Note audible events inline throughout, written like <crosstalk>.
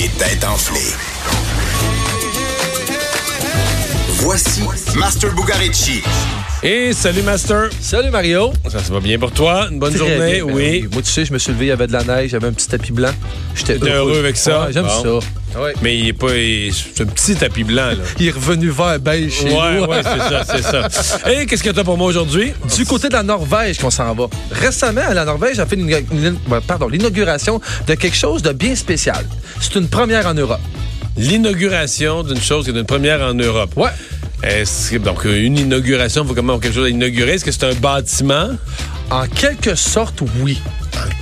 Les têtes enflées. Voici Master Bugarici. Et salut Master. Salut Mario. Ça se va bien pour toi? Une bonne Très journée? bien. Ben Oui. Moi, tu sais, je me suis levé, il y avait de la neige, j'avais un petit tapis blanc. J'étais T'es heureux avec ça? Ouais, J'aime Bon. ça. Ouais. Mais il est pas. C'est un petit tapis blanc, là. <laughs> Il est revenu vert beige chez Ouais, nous. ouais, c'est ça, c'est ça. <laughs> Et qu'est-ce que t'as pour moi aujourd'hui? Du côté de la Norvège qu'on s'en va. Récemment, la Norvège a fait une- une- pardon, l'inauguration de quelque chose de bien spécial. C'est une première en Europe. L'inauguration d'une chose qui est une première en Europe. Ouais. Est-ce que, donc, une inauguration, il faut comment quelque chose à inaugurer? Est-ce que c'est un bâtiment? En quelque sorte, oui.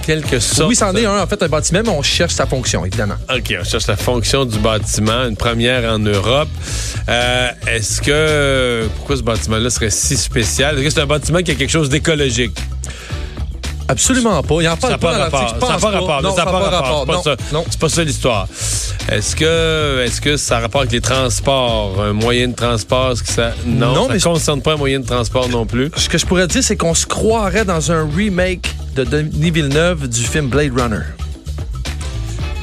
Quelque sorte. oui, c'en est un, en fait, un bâtiment, mais on cherche sa fonction, évidemment. OK, on cherche la fonction du bâtiment, une première en Europe. Euh, Est-ce que. Pourquoi ce bâtiment-là serait si spécial? Est-ce que c'est un bâtiment qui a quelque chose d'écologique? Absolument pas. Il en Ça parle n'a pas dans rapport. Ça Je n'a pense pas rapport. Non, Ça n'a pas rapport. C'est pas ça. non. C'est pas ça l'histoire. Est-ce que, est-ce que ça a rapport avec les transports? Un moyen de transport? Est-ce que ça. Non, Non, ça ne je- concerne pas un moyen de transport non plus? Ce que je pourrais dire, c'est qu'on se croirait dans un remake de Denis Villeneuve du film Blade Runner.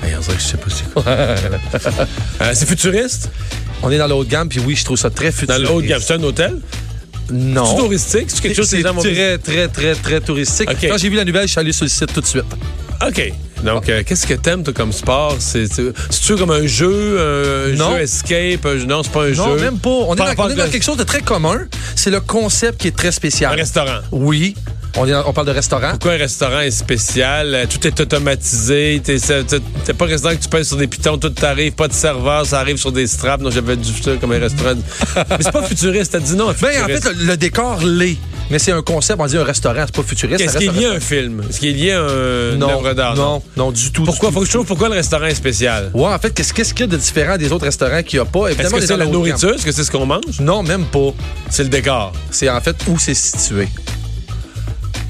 Hey, on dirait que je sais pas c'est quoi. <laughs> Euh, c'est futuriste? On est dans de gamme, puis oui, je trouve ça très Dans futuriste. le haut de gamme. C'est un hôtel? Non. C'est touristique? C'est quelque chose que les gens très, très, très, très touristique. Quand j'ai vu la nouvelle, je suis allé sur le site tout de suite. OK. Donc, euh, qu'est-ce que t'aimes, toi, comme sport? C'est- C'est- C'est-tu comme un jeu, un Non. jeu escape? un non, c'est pas un Non, jeu? même pas. On est, dans, on est dans quelque chose de très commun. C'est le concept qui est très Un spécial. restaurant. Oui. On, est parle de restaurant. Pourquoi un restaurant est spécial? Euh, Tout est automatisé. T'es pas un restaurant que tu pèses sur des pitons, tout t'arrive, pas de serveur, ça arrive sur des straps. Non, j'avais du ça comme un restaurant. <laughs> Mais c'est pas futuriste, t'as dit non. à Ben, en fait, le, décor l'est. Mais c'est un concept, on dit un restaurant, c'est pas futuriste. Est-ce qu'il y a un film? Est-ce qu'il y a un Non, œuvre d'art? non, non, du tout. Pourquoi? du Faut que je trouve pourquoi le restaurant est spécial. Ouais, en fait, qu'est-ce qu'il y a de différent des autres restaurants qu'il n'y a pas? Est-ce que est c'est la nourriture? Est-ce que c'est ce qu'on mange? Non, même pas. C'est le décor. C'est en fait où c'est situé.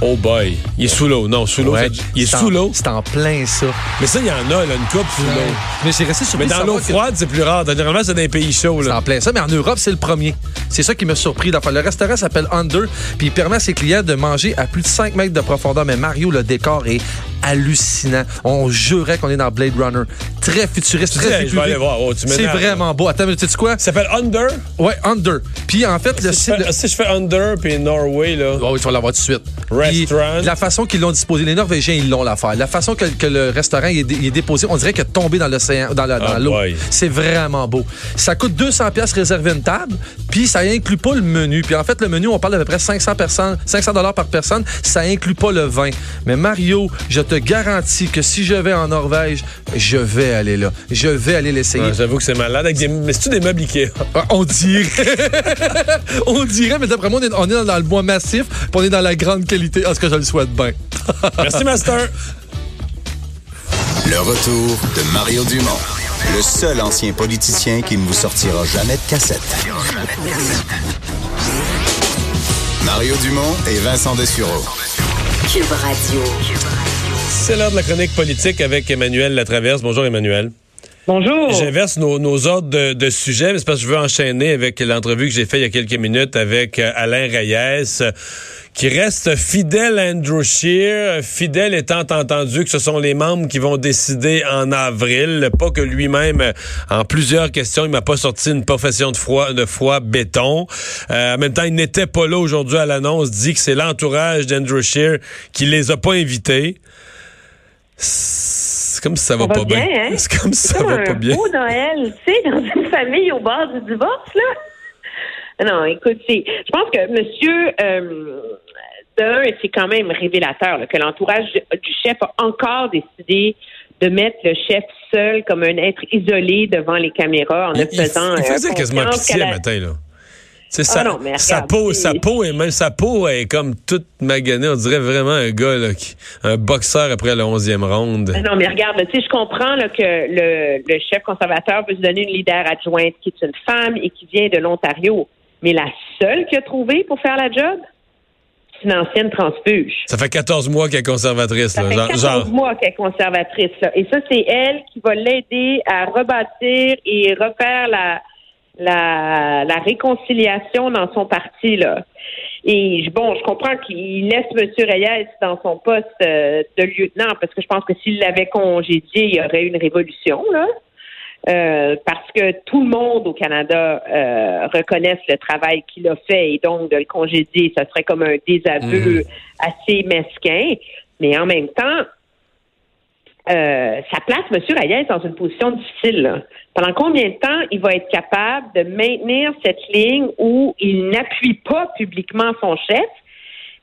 Oh boy. Il est sous l'eau. Non, sous l'eau. Ouais, Il est sous l'eau. C'est en plein ça. Mais ça, il y en a, là, une coupe sous l'eau. Mais j'ai resté surpris Mais dans l'eau que- froide, c'est plus rare. Généralement, c'est dans les pays chauds. C'est Là. en plein ça, mais en Europe, c'est le premier. C'est ça qui m'a surpris. Le restaurant s'appelle Under, puis il permet à ses clients de manger à plus de 5 mètres de profondeur. Mais Mario, le décor est hallucinant. On jurait qu'on est dans Blade Runner. Très futuriste, Tu très hey, je vais épuré. aller voir. Oh, C'est vraiment beau. Attends, mais tu sais quoi? Ça s'appelle Under? Ouais, Under. Puis en fait, le Si site... je, fais, si je fais Under puis Norway, là. Oh, oui, tu vas l'avoir tout de suite. Restaurant. Puis, la façon qu'ils l'ont disposé, les Norvégiens, ils l'ont l'affaire. La façon que, que le restaurant est, déposé, on dirait qu'il est tombé dans l'océan, dans Ah, l'eau. C'est vraiment beau. Ça coûte 200 pièces réserver une table, puis ça inclut pas le menu. Puis en fait, le menu, on parle d'à peu près 500 personnes, 500 dollars par personne. Ça inclut pas le vin. Mais Mario, je te garantis que si je vais en Norvège, je vais aller là. Je vais aller l'essayer. Ouais, J'avoue que c'est malade. Avec des... Mais c'est-tu des meubles Ikea? Ah, On dirait. <laughs> on dirait, mais d'après moi, on est, on est dans le bois massif, puis on est dans la grande qualité. En ce que je le souhaite bien. <laughs> Merci, Master. Le retour de Mario Dumont. Le seul ancien politicien qui ne vous sortira jamais de cassette. Mario Dumont et Vincent Dessureau. Cube Radio. C'est l'heure de la chronique politique avec Emmanuel Latraverse. Bonjour, Emmanuel. Bonjour. J'inverse nos, nos ordres de, de sujets, mais c'est parce que je veux enchaîner avec l'entrevue que j'ai faite il y a quelques minutes avec euh, Alain Reyes, qui reste fidèle à Andrew Scheer, fidèle étant entendu que ce sont les membres qui vont décider en avril, pas que lui-même, euh, en plusieurs questions, il m'a pas sorti une profession de foi, de foi béton. Euh, en même temps, il n'était pas là aujourd'hui à l'annonce, dit que c'est l'entourage d'Andrew Scheer qui les a pas invités. C'est comme si ça va Ça va pas bien. bien, hein? <laughs> C'est comme si ça comme va un pas bien. beau Noël, tu sais, <laughs> dans une famille au bord du divorce, là. Non, écoute, je pense que monsieur, euh, d'un, c'est quand même révélateur là, que l'entourage du chef a encore décidé de mettre le chef seul comme un être isolé devant les caméras en ne Il, faisant il faisait euh, quasiment pitié le matin, là. Ah non, mais sa peau, sa peau, et même sa peau est comme toute maganée. On dirait vraiment un gars, là, qui, un boxeur après la onzième ronde. Ah Non, mais regarde, tu sais, je comprends là, que le, le chef conservateur veut se donner une leader adjointe qui est une femme et qui vient de l'Ontario. Mais la seule qu'il a trouvée pour faire la job, c'est une ancienne transfuge. Ça fait 14 mois qu'elle est conservatrice. Ça là. fait Genre, 14 genre- mois qu'elle est conservatrice. Là. Et ça, c'est elle qui va l'aider à rebâtir et refaire la, la, la réconciliation dans son parti. Là. Et je- bon, je comprends qu'il laisse M. Reyes dans son poste euh, de lieutenant parce que je pense que s'il l'avait congédié, il y aurait eu une révolution. Là. Euh, parce que tout le monde au Canada euh, reconnaisse le travail qu'il a fait et donc de le congédier, ça serait comme un désaveu assez mesquin. Mais en même temps, euh, ça place M. Reyes dans une position difficile. Pendant combien de temps il va être capable de maintenir cette ligne où il n'appuie pas publiquement son chef,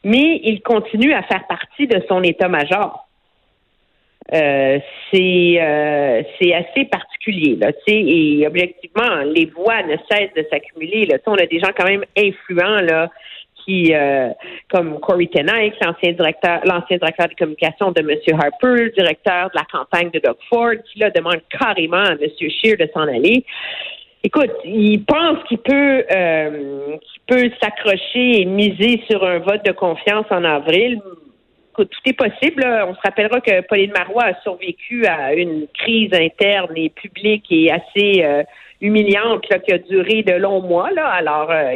mais il continue à faire partie de son état-major? Euh, c'est euh, c'est assez particulier là, et objectivement les voix ne cessent de s'accumuler là. On a des gens quand même influents là qui euh, comme Corey Tenayk, l'ancien directeur l'ancien directeur de communication de M. Harper, directeur de la campagne de Doug Ford, qui là demande carrément à M. Scheer de s'en aller. Écoute, il pense qu'il peut euh, qu'il peut s'accrocher et miser sur un vote de confiance en avril. Écoute, tout est possible. On se rappellera que Pauline Marois a survécu à une crise interne et publique et assez euh, humiliante qui a duré de longs mois. Là. Alors, euh,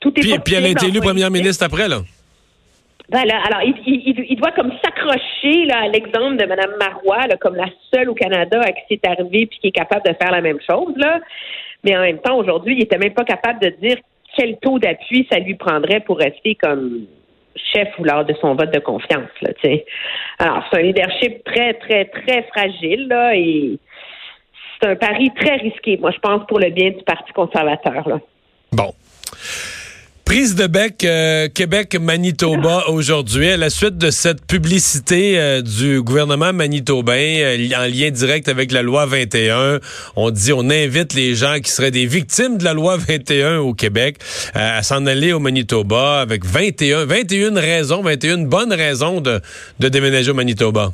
tout est Puis, puis elle a été élue première ministre après, là. Voilà. Alors, il, il- doit comme s'accrocher là, à l'exemple de Mme Marois, là, comme la seule au Canada à qui c'est arrivé puis qui est capable de faire la même chose. Là. Mais en même temps, aujourd'hui, il était même pas capable de dire quel taux d'appui ça lui prendrait pour rester comme chef ou lors de son vote de confiance. Là, tu sais. Alors, c'est un leadership très, très, très fragile là, et c'est un pari très risqué, moi, je pense, pour le bien du Parti conservateur. Là. Bon. Prise de bec euh, Québec-Manitoba aujourd'hui, à la suite de cette publicité euh, du gouvernement manitobain euh, en lien direct avec la loi 21, on dit on invite les gens qui seraient des victimes de la loi 21 au Québec euh, à s'en aller au Manitoba avec 21, 21 raisons, 21 bonnes raisons de, de déménager au Manitoba.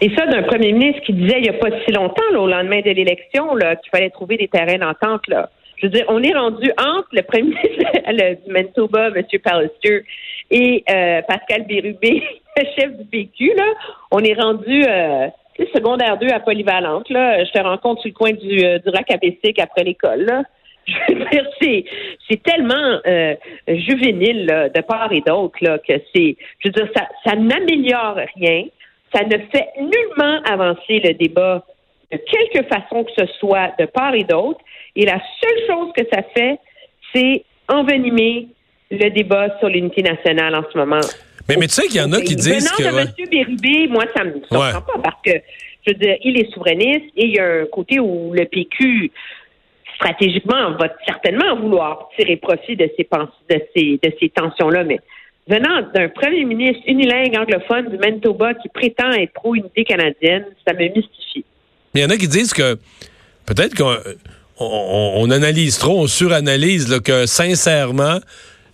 Et ça, d'un premier ministre qui disait il n'y a pas si longtemps, là, au lendemain de l'élection, qu'il fallait trouver des terrains d'entente. Là. Je veux dire, on est rendu entre le premier <laughs> ministre du Manitoba, M. Pallister, et euh, Pascal Bérubé, <laughs> le chef du PQ. Là. On est rendu euh, secondaire 2 à Polyvalente. Là. Je te rencontre sur le coin du, euh, du Bessic après l'école. Là. <laughs> Je veux dire, c'est, c'est tellement euh, juvénile là, de part et d'autre là, que c'est. Je veux dire, ça, ça n'améliore rien. Ça ne fait nullement avancer le débat de quelque façon que ce soit de part et d'autre. Et la seule chose que ça fait, c'est envenimer le débat sur l'unité nationale en ce moment. Mais, mais tu sais qu'il y en a qui disent Venant que... de. M. Bérubé, moi, ça me surprend Ouais. pas parce que, je veux dire, il est souverainiste et il y a un côté où le PQ, stratégiquement, va certainement vouloir tirer profit de ces, de ces, de ces tensions-là. Mais venant d'un premier ministre unilingue anglophone du Manitoba qui prétend être pro-unité canadienne, ça me mystifie. Il y en a qui disent que peut-être qu'on on, on analyse trop, on suranalyse que sincèrement,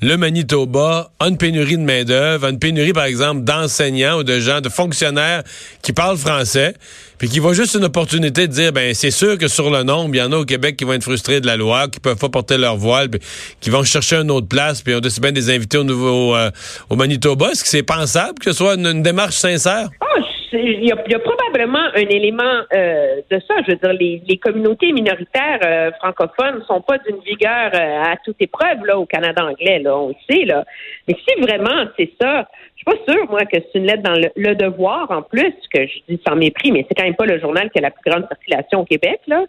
le Manitoba a une pénurie de main-d'œuvre, a une pénurie, par exemple, d'enseignants ou de gens, de fonctionnaires qui parlent français, puis qui voient juste une opportunité de dire, ben c'est sûr que sur le nombre, il y en a au Québec qui vont être frustrés de la loi, qui peuvent pas porter leur voile, puis qui vont chercher une autre place, puis on aussi bien des invités au nouveau euh, au Manitoba. Est-ce que c'est pensable que ce soit une, démarche sincère? Ah, il y, y a probablement un élément euh, de ça. Je veux dire, les, les communautés minoritaires euh, francophones ne sont pas d'une vigueur euh, à toute épreuve là, au Canada anglais, là, on le sait. Là. Mais si vraiment c'est ça, je suis pas sûre, moi, que c'est une lettre dans le, le devoir, en plus, que je dis sans mépris, mais c'est quand même pas le journal qui a la plus grande circulation au Québec, là,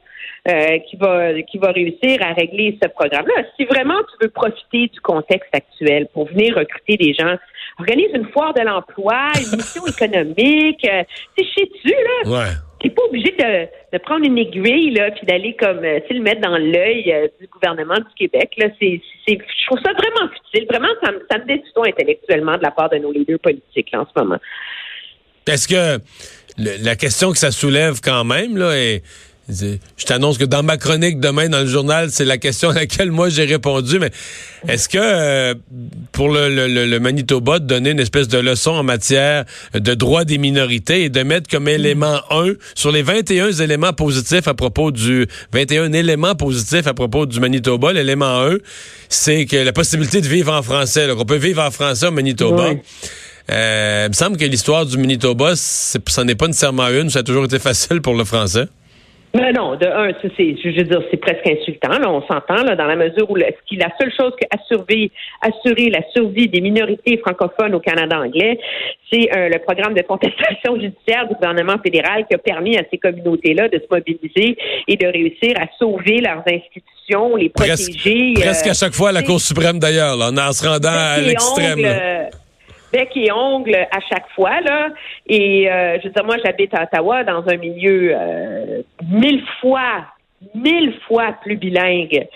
euh, qui va qui va réussir à régler ce programme-là. Si vraiment tu veux profiter du contexte actuel pour venir recruter des gens, organise une foire de l'emploi, une mission économique, euh, tu sais, tu là. Ouais. T'es pas obligé de, de prendre une aiguille là, puis d'aller comme euh, tu le mettre dans l'œil euh, du gouvernement du Québec. Là, c'est, c'est, je trouve ça vraiment futile. Vraiment, ça me, ça me déçoit intellectuellement de la part de nos leaders politiques là, en ce moment. Est-ce que le- la question que ça soulève quand même, là, est Je t'annonce que dans ma chronique demain dans le journal, c'est la question à laquelle moi j'ai répondu, mais est-ce que euh, pour le, le, le, Manitoba de donner une espèce de leçon en matière de droit des minorités et de mettre comme élément 1 sur les 21 éléments positifs à propos du 21 éléments positifs à propos du Manitoba, l'élément 1, c'est que la possibilité de vivre en français, qu'on peut vivre en français au Manitoba. Euh, il me semble que l'histoire du Manitoba, ça n'est pas nécessairement une, ça a toujours été facile pour le français. Mais non, de un, c'est, je veux dire, c'est presque insultant. Là, on s'entend là, dans la mesure où la seule chose qui assurer, assurer la survie des minorités francophones au Canada anglais, c'est euh, le programme de contestation <laughs> judiciaire du gouvernement fédéral qui a permis à ces communautés-là de se mobiliser et de réussir à sauver leurs institutions, les protéger. Presque, à chaque fois la Cour suprême d'ailleurs, en se rendant à l'extrême bec et ongle à chaque fois là. Et euh, je veux dire, moi, j'habite à Ottawa dans un milieu euh, mille fois, mille fois plus bilingue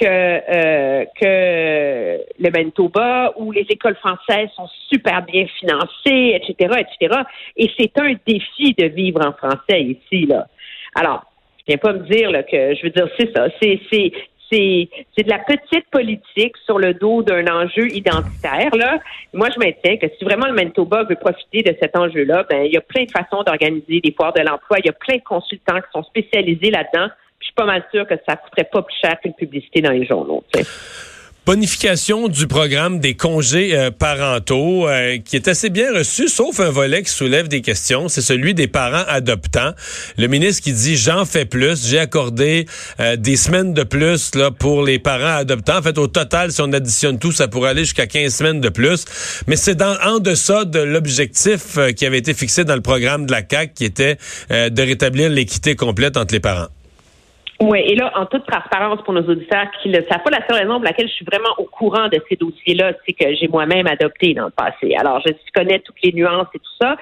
que euh, que le Manitoba, où les écoles françaises sont super bien financées, etc., etc. Et c'est un défi de vivre en français ici là. Alors, je viens pas me dire là, que je veux dire c'est ça, c'est c'est c'est de la petite politique sur le dos d'un enjeu identitaire. Là. Moi, je maintiens que si vraiment le Manitoba veut profiter de cet enjeu-là, ben il y a plein de façons d'organiser des foires de l'emploi. Il y a plein de consultants qui sont spécialisés là-dedans. Je suis pas mal sûre que ça coûterait pas plus cher qu'une publicité dans les journaux bonification du programme des congés euh, parentaux euh, qui est assez bien reçu, sauf un volet qui soulève des questions, c'est celui des parents adoptants. Le ministre qui dit j'en fais plus, j'ai accordé euh, des semaines de plus là pour les parents adoptants. En fait, au total, si on additionne tout, ça pourrait aller jusqu'à 15 semaines de plus. Mais c'est en deçà de l'objectif qui avait été fixé dans le programme de la CAC, qui était de rétablir l'équité complète entre les parents. Oui, et là, en toute transparence pour nos auditeurs qui ne savent pas la seule raison pour laquelle je suis vraiment au courant de ces dossiers-là, c'est que j'ai moi-même adopté dans le passé. Alors, je connais toutes les nuances et tout ça.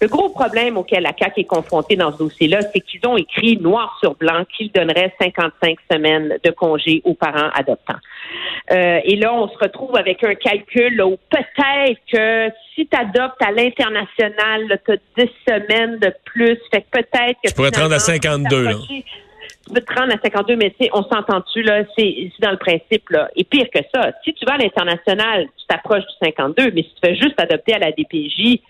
Le gros problème auquel la CAQ est confrontée dans ce dossier-là, c'est qu'ils ont écrit noir sur blanc qu'ils donneraient 55 semaines de congé aux parents adoptants. Euh, et là, on se retrouve avec un calcul où peut-être que si tu adoptes à l'international, tu as 10 semaines de plus. Fait que peut-être que... Tu pourrais te rendre à 52, là tu veux te rendre à 52, mais on s'entend-tu, là, c'est dans le principe, là. Et pire que ça, si tu vas à l'international, tu t'approches du 52, mais si tu fais juste adopter à la DPJ,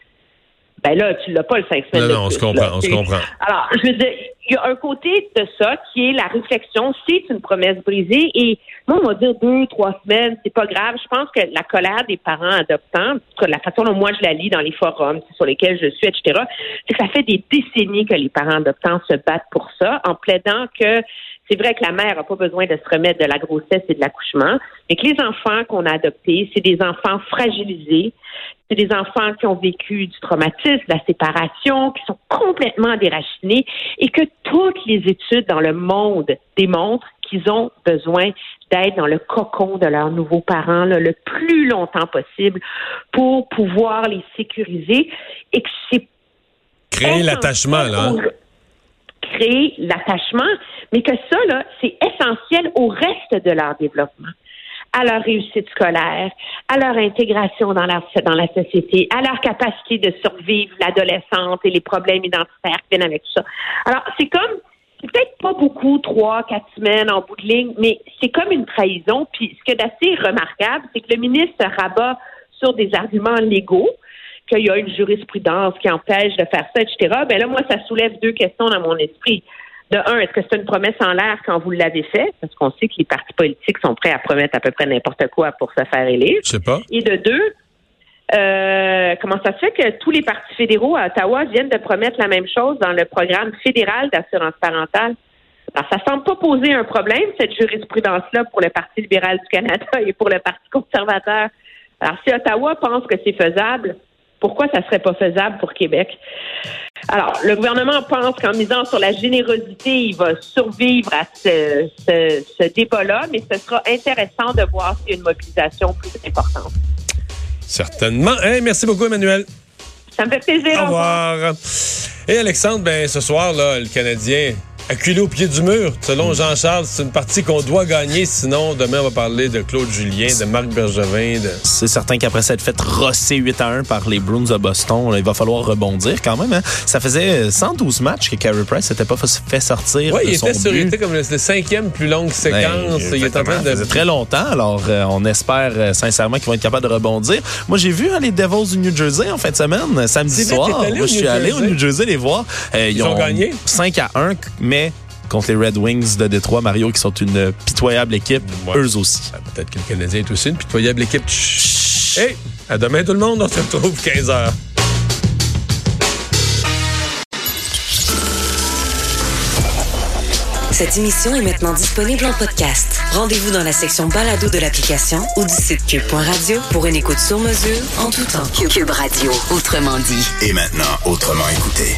ben là, tu l'as pas le 5 semaines. Non, non, on se comprend, on se comprend. Alors, je veux dire, il y a un côté de ça qui est la réflexion, c'est une promesse brisée. Et moi, on va dire deux, trois semaines, c'est pas grave. Je pense que la colère des parents adoptants, la façon dont moi je la lis dans les forums sur lesquels je suis, etc., c'est que ça fait des décennies que les parents adoptants se battent pour ça, en plaidant que c'est vrai que la mère n'a pas besoin de se remettre de la grossesse et de l'accouchement, mais que les enfants qu'on a adoptés, c'est des enfants fragilisés, c'est des enfants qui ont vécu du traumatisme, de la séparation, qui sont complètement déracinés et que toutes les études dans le monde démontrent qu'ils ont besoin d'être dans le cocon de leurs nouveaux parents le plus longtemps possible pour pouvoir les sécuriser et que c'est créer l'attachement là. Hein? Créer l'attachement, mais que ça là, c'est essentiel au reste de leur développement à leur réussite scolaire, à leur intégration dans la, société, à leur capacité de survivre l'adolescente et les problèmes identitaires qui viennent avec ça. Alors, c'est comme, peut-être pas beaucoup, trois, quatre semaines en bout de ligne, mais c'est comme une trahison. Puis, ce qui est assez remarquable, c'est que le ministre rabat sur des arguments légaux, qu'il y a une jurisprudence qui empêche de faire ça, etc. Ben là, moi, ça soulève deux questions dans mon esprit de un, est-ce que c'est une promesse en l'air quand vous l'avez fait? Parce qu'on sait que les partis politiques sont prêts à promettre à peu près n'importe quoi pour se faire élire. Je sais pas. Et de deux, euh, comment ça se fait que tous les partis fédéraux à Ottawa viennent de promettre la même chose dans le programme fédéral d'assurance parentale? Alors, ça semble pas poser un problème, cette jurisprudence-là, pour le Parti libéral du Canada <laughs> et pour le Parti conservateur. Alors, si Ottawa pense que c'est faisable, pourquoi ça serait pas faisable pour Québec? Alors, le gouvernement pense qu'en misant sur la générosité, il va survivre à ce, ce, débat-là, mais ce sera intéressant de voir s'il y a une mobilisation plus importante. Certainement. merci beaucoup, Emmanuel. Ça me fait plaisir. Au revoir. Et Alexandre, ben, ce soir, là, le Canadien acculé au pied du mur. Selon Jean-Charles, c'est une partie qu'on doit gagner. Sinon, demain, on va parler de Claude Julien, de Marc Bergevin. De... C'est certain qu'après s'être fait rosser 8 à 1 par les Bruins de Boston, là, il va falloir rebondir quand même. Hein. Ça faisait 112 matchs que Carey Price s'était pas fait sortir Oui, de il son était sur but. comme le, le cinquième plus longue séquence. Ben, il est en train de. Très longtemps, alors euh, on espère euh, sincèrement qu'ils vont être capables de rebondir. Moi, j'ai vu hein, les Devils du New Jersey en fin de semaine, samedi vrai, soir. Moi, je suis allé au? New Jersey les voir. Euh, Ils ont gagné? 5 à 1, mais contre les Red Wings de Détroit, Mario, qui sont une pitoyable équipe, Ouais. eux aussi. Ah, Peut-être que le Canadien est aussi une pitoyable équipe. Chut. Hey, à demain tout le monde. On se retrouve 15h. Cette émission est maintenant disponible en podcast. Rendez-vous dans la section balado de l'application ou du site cube.radio pour une écoute sur mesure en tout temps. Cube Radio, autrement dit. Et maintenant, autrement écouté.